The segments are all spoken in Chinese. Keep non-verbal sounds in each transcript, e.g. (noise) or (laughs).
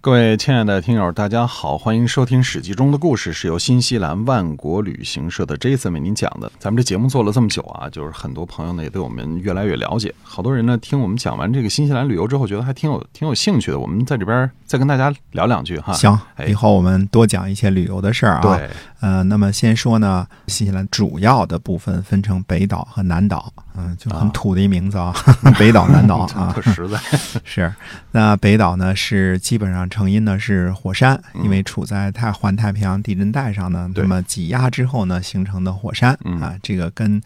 各位亲爱的听友，大家好，欢迎收听《史记》中的故事，是由新西兰万国旅行社的 Jason 为您讲的。咱们这节目做了这么久啊，就是很多朋友呢也对我们越来越了解，好多人呢听我们讲完这个新西兰旅游之后，觉得还挺有挺有兴趣的。我们在这边再跟大家聊两句哈。行，哎以后我们多讲一些旅游的事儿啊。，对，呃，那么先说呢，新西兰主要的部分分成北岛和南岛，嗯、就很啊土的一名字啊，北岛、南岛啊。(laughs) 特。实在。(laughs) 是，那北岛呢是基本上成因呢是火山，嗯。因为处在太环太平洋地震带上呢，那么挤压之后呢形成的火山、嗯。啊，这个跟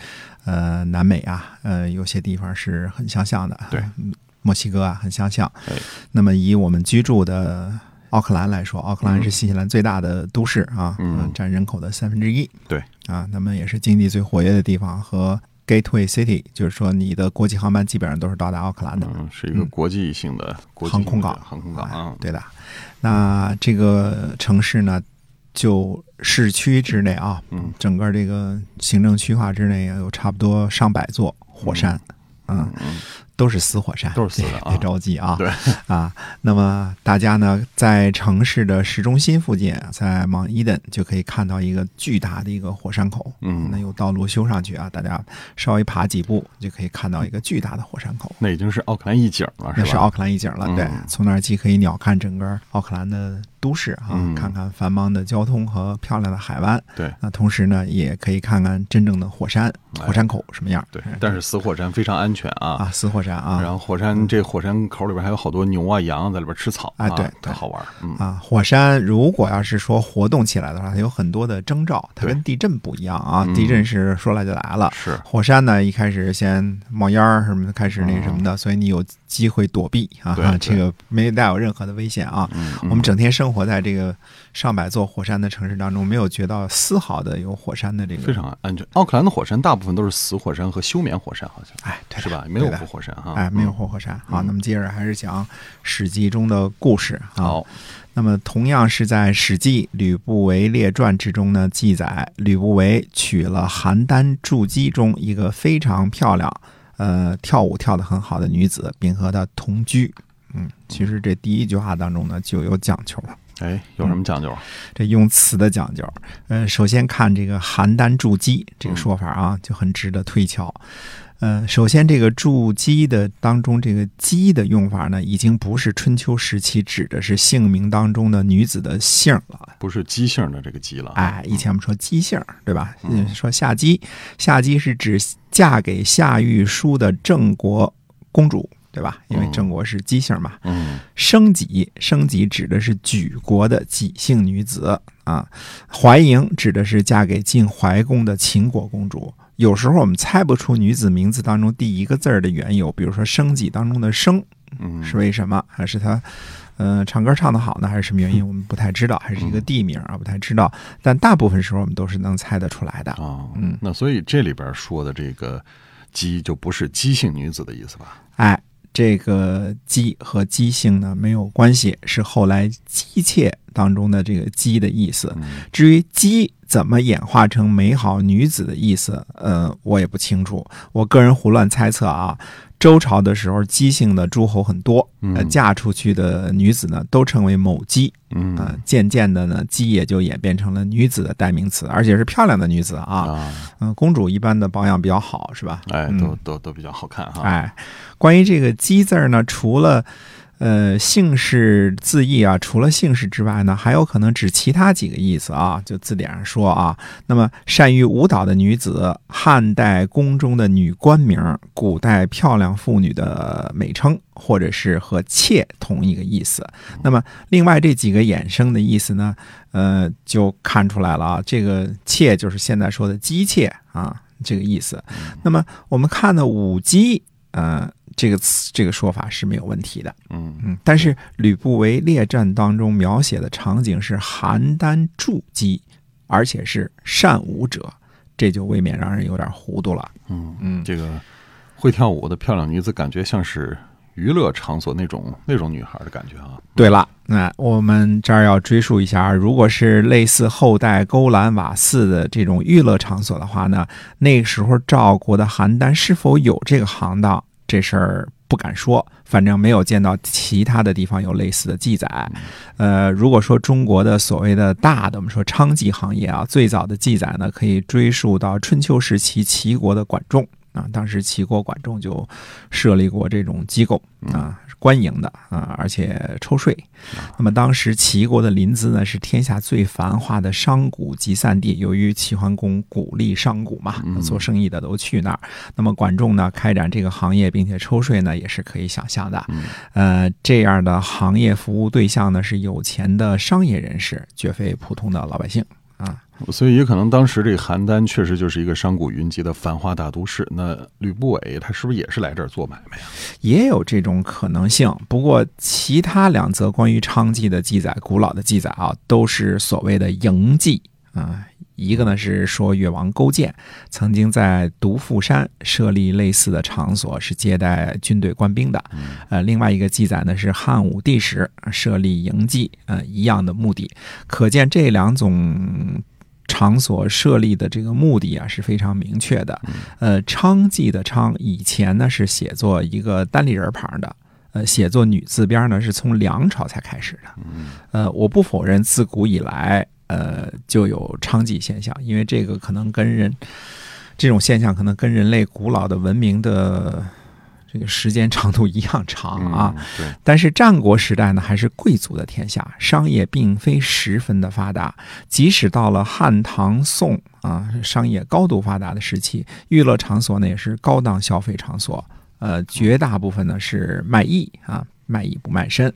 呃南美啊呃有些地方是很相像的，对。嗯，墨西哥啊很相像。哎。那么以我们居住的奥克兰来说，奥克兰嗯。是新西兰最大的都市啊，嗯。呃占人口的三分之一。对。啊，那么也是经济最活跃的地方和 Gateway City，就是说你的国际航班基本上都是到达奥克兰的。嗯，是一个国际性的国际航空港航空港哎啊。对的。那这个城市呢，就市区之内啊，嗯整个这个行政区划之内有差不多上百座火山，嗯，嗯，都是死火山，都是死的啊别别着急啊，对啊。那么大家呢，在城市的市中心附近，在芒伊登就可以看到一个巨大的一个火山口，嗯那有道路修上去啊，大家稍微爬几步就可以看到一个巨大的火山口。那已经是奥克兰一景了，是吧？那是奥克兰一景了，嗯对，从那儿既可以鸟瞰整个奥克兰的都市啊，嗯看看繁忙的交通和漂亮的海湾。对那同时呢，也可以看看真正的火山，哎火山口什么样。对，但是死火山非常安全啊。啊，死火山啊，然后火山这火山口里边还有好多牛啊羊在里边吃草哎对特对好玩儿。嗯。啊，火山如果要是说活动起来的话，它有很多的征兆，它跟地震不一样啊。嗯。地震是说来就来了，是。火山呢一开始先冒烟儿什么的，开始那什么的，所以你有机会躲避啊嗯对，对。这个没带有任何的危险啊。嗯，我们整天生活在这个上百座火山的城市当中，没有觉到丝毫的有火山的这个非常安全。奥克兰的火山大部分都是死火山和休眠火山，好像哎，对是吧？没有活火山哈。哎，没有嗯活火山。好，嗯那么接着还是讲《史记》中的故事啊。好，那么同样是在《史记·吕不韦列传》之中呢，记载吕不韦娶了邯郸筑基中一个非常漂亮，呃，跳舞跳得很好的女子，并和她同居。嗯，其实这第一句话当中呢就有讲究了。哎，有什么讲究？这用词的讲究，呃，首先看这个邯郸筑基这个说法啊，就很值得推敲。呃，首先这个筑基的当中，这个基的用法呢，已经不是春秋时期指的是姓名当中的女子的姓了。不是姬姓的这个姬了。哎，以前我们说姬姓，对吧？嗯说夏姬，夏姬是指嫁给夏玉书的郑国公主，对吧？因为郑国是姬姓嘛。嗯生己，生己指的是举国的己姓女子啊。怀莹指的是嫁给晋怀公的秦国公主。有时候我们猜不出女子名字当中第一个字儿的缘由，比如说生己当中的生嗯，是为什么？还是她，呃，唱歌唱得好呢？还是什么原因？我们不太知道，还是一个地名啊，不太知道。但大部分时候我们都是能猜得出来的。啊，嗯那所以这里边说的这个姬就不是姬姓女子的意思吧？哎，这个姬和姬姓呢没有关系，是后来姬妾当中的这个姬的意思。嗯至于姬怎么演化成美好女子的意思，呃，我也不清楚。我个人胡乱猜测啊。周朝的时候，姬姓的诸侯很多，嫁出去的女子呢，都称为某姬。嗯啊，渐渐的呢，姬也就演变成了女子的代名词，而且是漂亮的女子啊。啊，嗯、公主一般的保养比较好，是吧？都都都比较好看哈。哎，关于这个“姬”字儿呢，除了呃姓氏字义啊，除了姓氏之外呢，还有可能指其他几个意思啊。就字典上说啊，那么善于舞蹈的女子，汉代宫中的女官名，古代漂亮妇女的美称，或者是和妾同一个意思。那么另外这几个衍生的意思呢，呃，就看出来了啊，这个妾就是现在说的姬妾啊，这个意思。那么我们看的舞姬，呃，这个词这个说法是没有问题的，嗯嗯，但是吕不韦列传当中描写的场景是邯郸筑基，而且是善舞者，这就未免让人有点糊涂了。嗯嗯这个会跳舞的漂亮女子，感觉像是娱乐场所那种那种女孩的感觉啊。对了，那我们这儿要追溯一下，如果是类似后代勾栏瓦肆的这种娱乐场所的话呢，那个时候赵国的邯郸是否有这个行当，这事儿不敢说，反正没有见到其他的地方有类似的记载。呃，如果说中国的所谓的大的，我们说娼妓行业啊，最早的记载呢，可以追溯到春秋时期齐国的管仲。啊，当时齐国管仲就设立过这种机构啊，官营的啊，而且抽税。那么当时齐国的临淄呢，是天下最繁华的商贾集散地。由于齐桓公鼓励商贾嘛，做生意的都去那儿。那么管仲呢，开展这个行业并且抽税呢，也是可以想象的。呃，这样的行业服务对象呢，是有钱的商业人士，绝非普通的老百姓啊。所以也可能当时这个邯郸确实就是一个商贾云集的繁华大都市。那吕不韦他是不是也是来这儿做买卖呀？也有这种可能性。不过其他两则关于娼妓的记载，古老的记载啊，都是所谓的营妓啊。一个呢是说越王勾践曾经在独富山设立类似的场所，是接待军队官兵的。呃，另外一个记载呢是汉武帝时设立营妓，呃，一样的目的。可见这两种。场所设立的这个目的啊是非常明确的，呃，娼妓的娼以前呢是写作一个单立人旁的，呃，写作女字边呢是从梁朝才开始的，呃，我不否认自古以来呃就有娼妓现象，因为这个可能跟人这种现象可能跟人类古老的文明的。这个时间长度一样长啊，对。但是战国时代呢，还是贵族的天下，商业并非十分的发达。即使到了汉唐宋啊，商业高度发达的时期，娱乐场所呢也是高档消费场所。呃，绝大部分呢是卖艺啊，卖艺不卖身。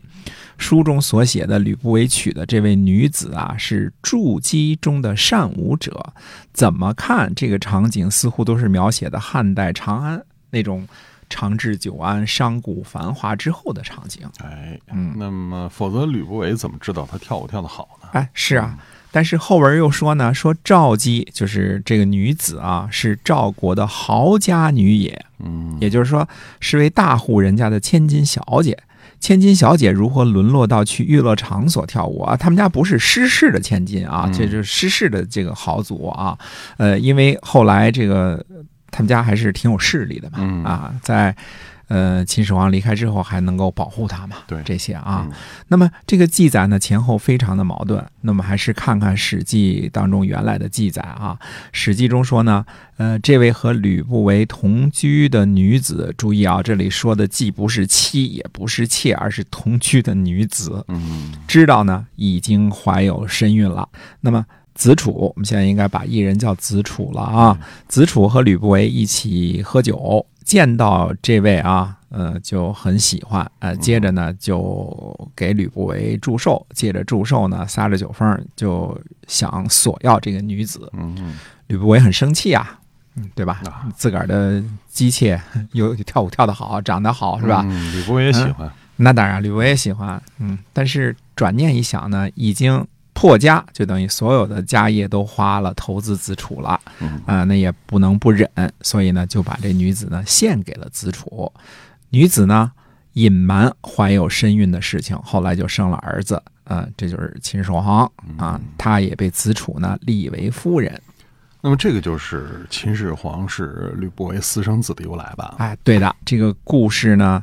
书中所写的吕不韦娶的这位女子啊，是筑基中的善舞者。怎么看这个场景，似乎都是描写的汉代长安那种。长治久安、商贾繁华之后的场景，哎，嗯，那么否则吕不韦怎么知道他跳舞跳得好呢？哎，是啊，但是后文又说呢，说赵姬就是这个女子啊，是赵国的豪家女也，嗯，也就是说是位大户人家的千金小姐。千金小姐如何沦落到去娱乐场所跳舞啊？他们家不是失势的千金啊，这就是失势的这个豪族啊。呃，因为后来这个。他们家还是挺有势力的嘛，啊，在呃秦始皇离开之后还能够保护他嘛，对这些啊。那么这个记载呢前后非常的矛盾，那么还是看看《史记》当中原来的记载啊。《史记》中说呢，呃，这位和吕不韦同居的女子，注意啊，这里说的既不是妻也不是妾，而是同居的女子，嗯，知道呢已经怀有身孕了，那么。子楚，我们现在应该把艺人叫子楚了啊。子楚和吕不韦一起喝酒，见到这位啊，呃，就很喜欢，呃，接着呢就给吕不韦祝寿，借着祝寿呢撒着酒疯，就想索要这个女子。嗯吕不韦很生气啊，嗯，对吧？自个儿的姬妾又跳舞跳得好，长得好，是吧？吕不韦也喜欢。那当然，吕不韦也喜欢。嗯，但是转念一想呢，已经。破家就等于所有的家业都花了，投资子楚了，啊，那也不能不忍，所以呢就把这女子呢献给了子楚。女子呢隐瞒怀有身孕的事情，后来就生了儿子，啊，这就是秦始皇啊，他也被子楚呢立为夫人。那么这个就是秦始皇是吕不韦私生子的由来吧？哎，对的，这个故事呢，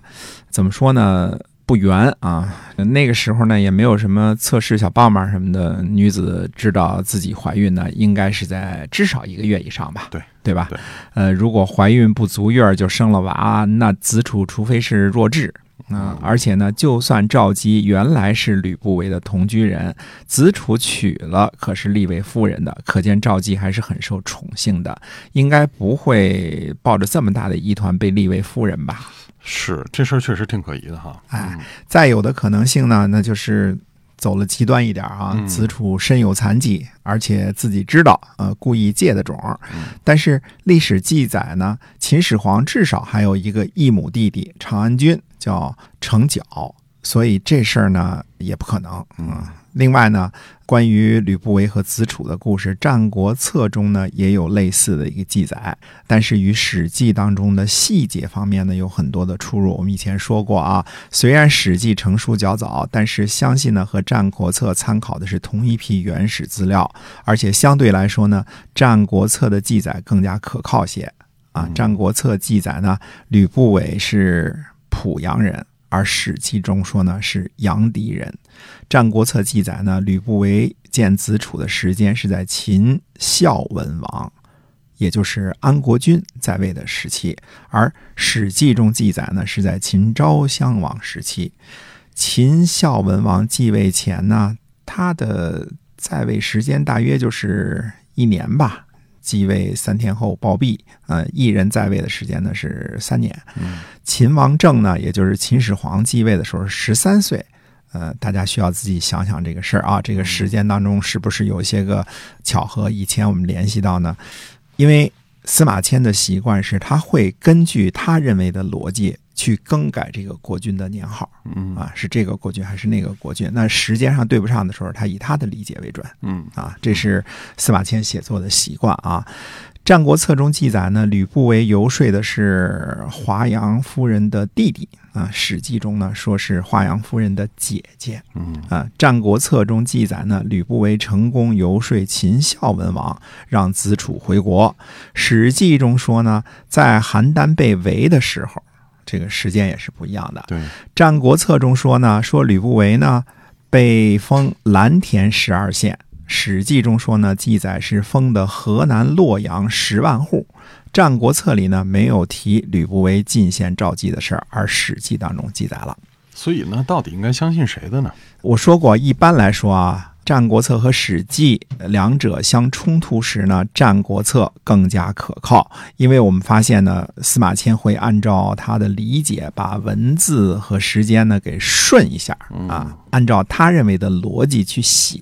怎么说呢？不圆啊，那个时候呢也没有什么测试小棒棒什么的，女子知道自己怀孕呢，应该是在至少一个月以上吧？对对吧？对，呃，如果怀孕不足月就生了娃，那子楚除非是弱智啊，而且呢，就算赵姬原来是吕不韦的同居人，子楚娶了可是立为夫人的，可见赵姬还是很受宠幸的，应该不会抱着这么大的疑团被立为夫人吧？是这事儿确实挺可疑的哈。哎，再有的可能性呢，那就是走了极端一点啊。子楚身有残疾，而且自己知道，呃，故意借的种。但是历史记载呢，秦始皇至少还有一个异母弟弟长安君，叫成角，所以这事儿呢也不可能。嗯，另外呢，关于吕不韦和子楚的故事，《战国策》中呢也有类似的一个记载，但是与《史记》当中的细节方面呢有很多的出入。我们以前说过啊，虽然《史记》成书较早，但是相信呢和《战国策》参考的是同一批原始资料，而且相对来说呢，《战国策》的记载更加可靠些啊。《战国策》记载呢，吕不韦是濮阳人。而《史记》中说呢是阳狄人，《战国策》记载呢吕不韦见子楚的时间是在秦孝文王，也就是安国君在位的时期，而《史记》中记载呢是在秦昭襄王时期。秦孝文王继位前呢，他的在位时间大约就是一年吧。继位三天后暴毙，呃，一人在位的时间呢是三年。秦王政呢，也就是秦始皇继位的时候十三岁，呃，大家需要自己想想这个事儿啊，这个时间当中是不是有一些个巧合？以前我们联系到呢，因为司马迁的习惯是他会根据他认为的逻辑。去更改这个国君的年号，嗯啊，是这个国君还是那个国君？那时间上对不上的时候，他以他的理解为准，嗯啊，这是司马迁写作的习惯啊。《战国策》中记载呢，吕不韦游说的是华阳夫人的弟弟啊，《史记》中呢说是华阳夫人的姐姐，嗯啊，《战国策》中记载呢，吕不韦成功游说秦孝文王，让子楚回国，《史记》中说呢，在邯郸被围的时候。这个时间也是不一样的。对，《战国策》中说呢，说吕不韦呢被封蓝田十二县，《史记》中说呢，记载是封的河南洛阳十万户，《战国策》里呢没有提吕不韦进献赵姬的事儿，而《史记》当中记载了。所以呢，到底应该相信谁的呢？我说过，一般来说啊。《战国策》和《史记》两者相冲突时呢，《战国策》更加可靠，因为我们发现呢，司马迁会按照他的理解，把文字和时间呢给顺一下啊，按照他认为的逻辑去写。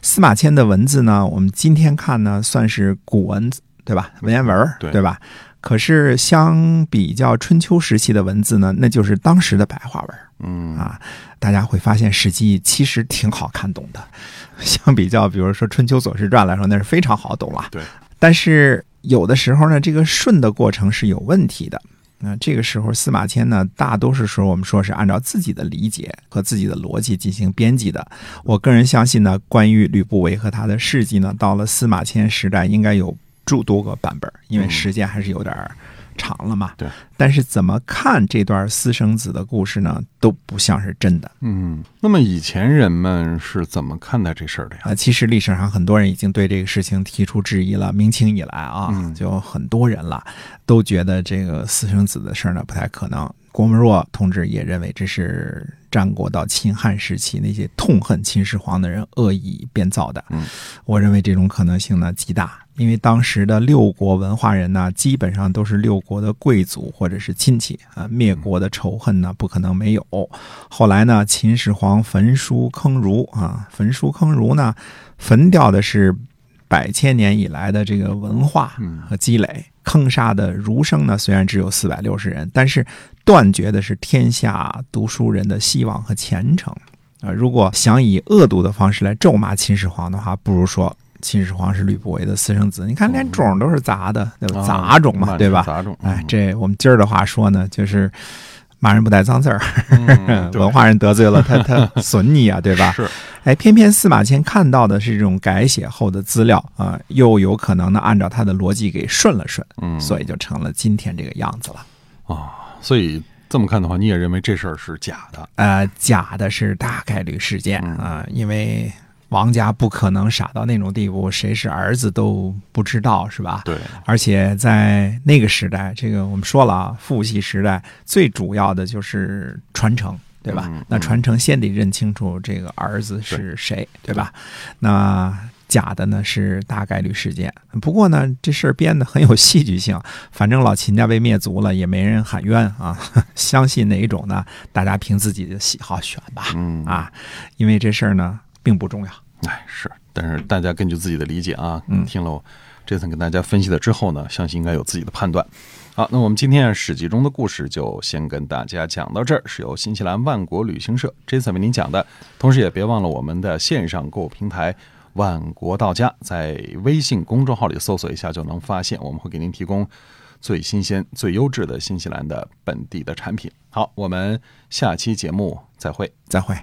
司马迁的文字呢，我们今天看呢，算是古文，对吧？文言文，对吧？可是相比较春秋时期的文字呢，那就是当时的白话文。嗯啊，大家会发现《史记》其实挺好看懂的，(laughs) 相比较，比如说《春秋左氏传》来说，那是非常好懂了。对，但是有的时候呢，这个顺的过程是有问题的。那这个时候，司马迁呢，大多数时候我们说是按照自己的理解和自己的逻辑进行编辑的。我个人相信呢，关于吕不韦和他的事迹呢，到了司马迁时代，应该有诸多个版本，因为时间还是有点。长了嘛？对。但是怎么看这段私生子的故事呢？都不像是真的。嗯。那么以前人们是怎么看待这事儿的呀？啊，其实历史上很多人已经对这个事情提出质疑了。明清以来啊，就很多人了，都觉得这个私生子的事儿呢不太可能。郭沫若同志也认为这是战国到秦汉时期那些痛恨秦始皇的人恶意编造的。嗯，我认为这种可能性呢极大，因为当时的六国文化人呢，基本上都是六国的贵族或者是亲戚啊，灭国的仇恨呢不可能没有。后来呢，秦始皇焚书坑儒啊，焚书坑儒呢，焚掉的是百千年以来的这个文化和积累。坑杀的儒生呢，虽然只有四百六十人，但是断绝的是天下读书人的希望和前程啊！如果想以恶毒的方式来咒骂秦始皇的话，不如说秦始皇是吕不韦的私生子。你看，连种都是杂的，对吧？杂种嘛，对吧？杂种。哎，这我们今儿的话说呢，就是骂人不带脏字儿，嗯、(laughs) 文化人得罪了他，他 (laughs) 损你啊，对吧？是。哎，偏偏司马迁看到的是这种改写后的资料啊，又有可能呢按照他的逻辑给顺了顺，嗯，所以就成了今天这个样子了。哦，所以这么看的话，你也认为这事儿是假的？呃，假的是大概率事件啊，因为王家不可能傻到那种地步，谁是儿子都不知道，是吧？对。而且在那个时代，这个我们说了啊，父系时代最主要的就是传承。对吧？那传承先得认清楚这个儿子是谁，对吧？那假的呢是大概率事件。不过呢，这事儿编的很有戏剧性。(laughs) 反正老秦家被灭族了，也没人喊冤啊。(laughs) 相信哪一种呢？大家凭自己的喜好选吧。嗯啊，因为这事儿呢并不重要。哎，是，但是大家根据自己的理解啊，嗯，听了这次跟大家分析了之后呢，相信应该有自己的判断。好，那我们今天啊史记中的故事就先跟大家讲到这儿，是由新西兰万国旅行社这次为您讲的，同时也别忘了我们的线上购物平台万国到家，在微信公众号里搜索一下就能发现，我们会给您提供最新鲜、最优质的新西兰的本地的产品。好，我们下期节目再会。再会。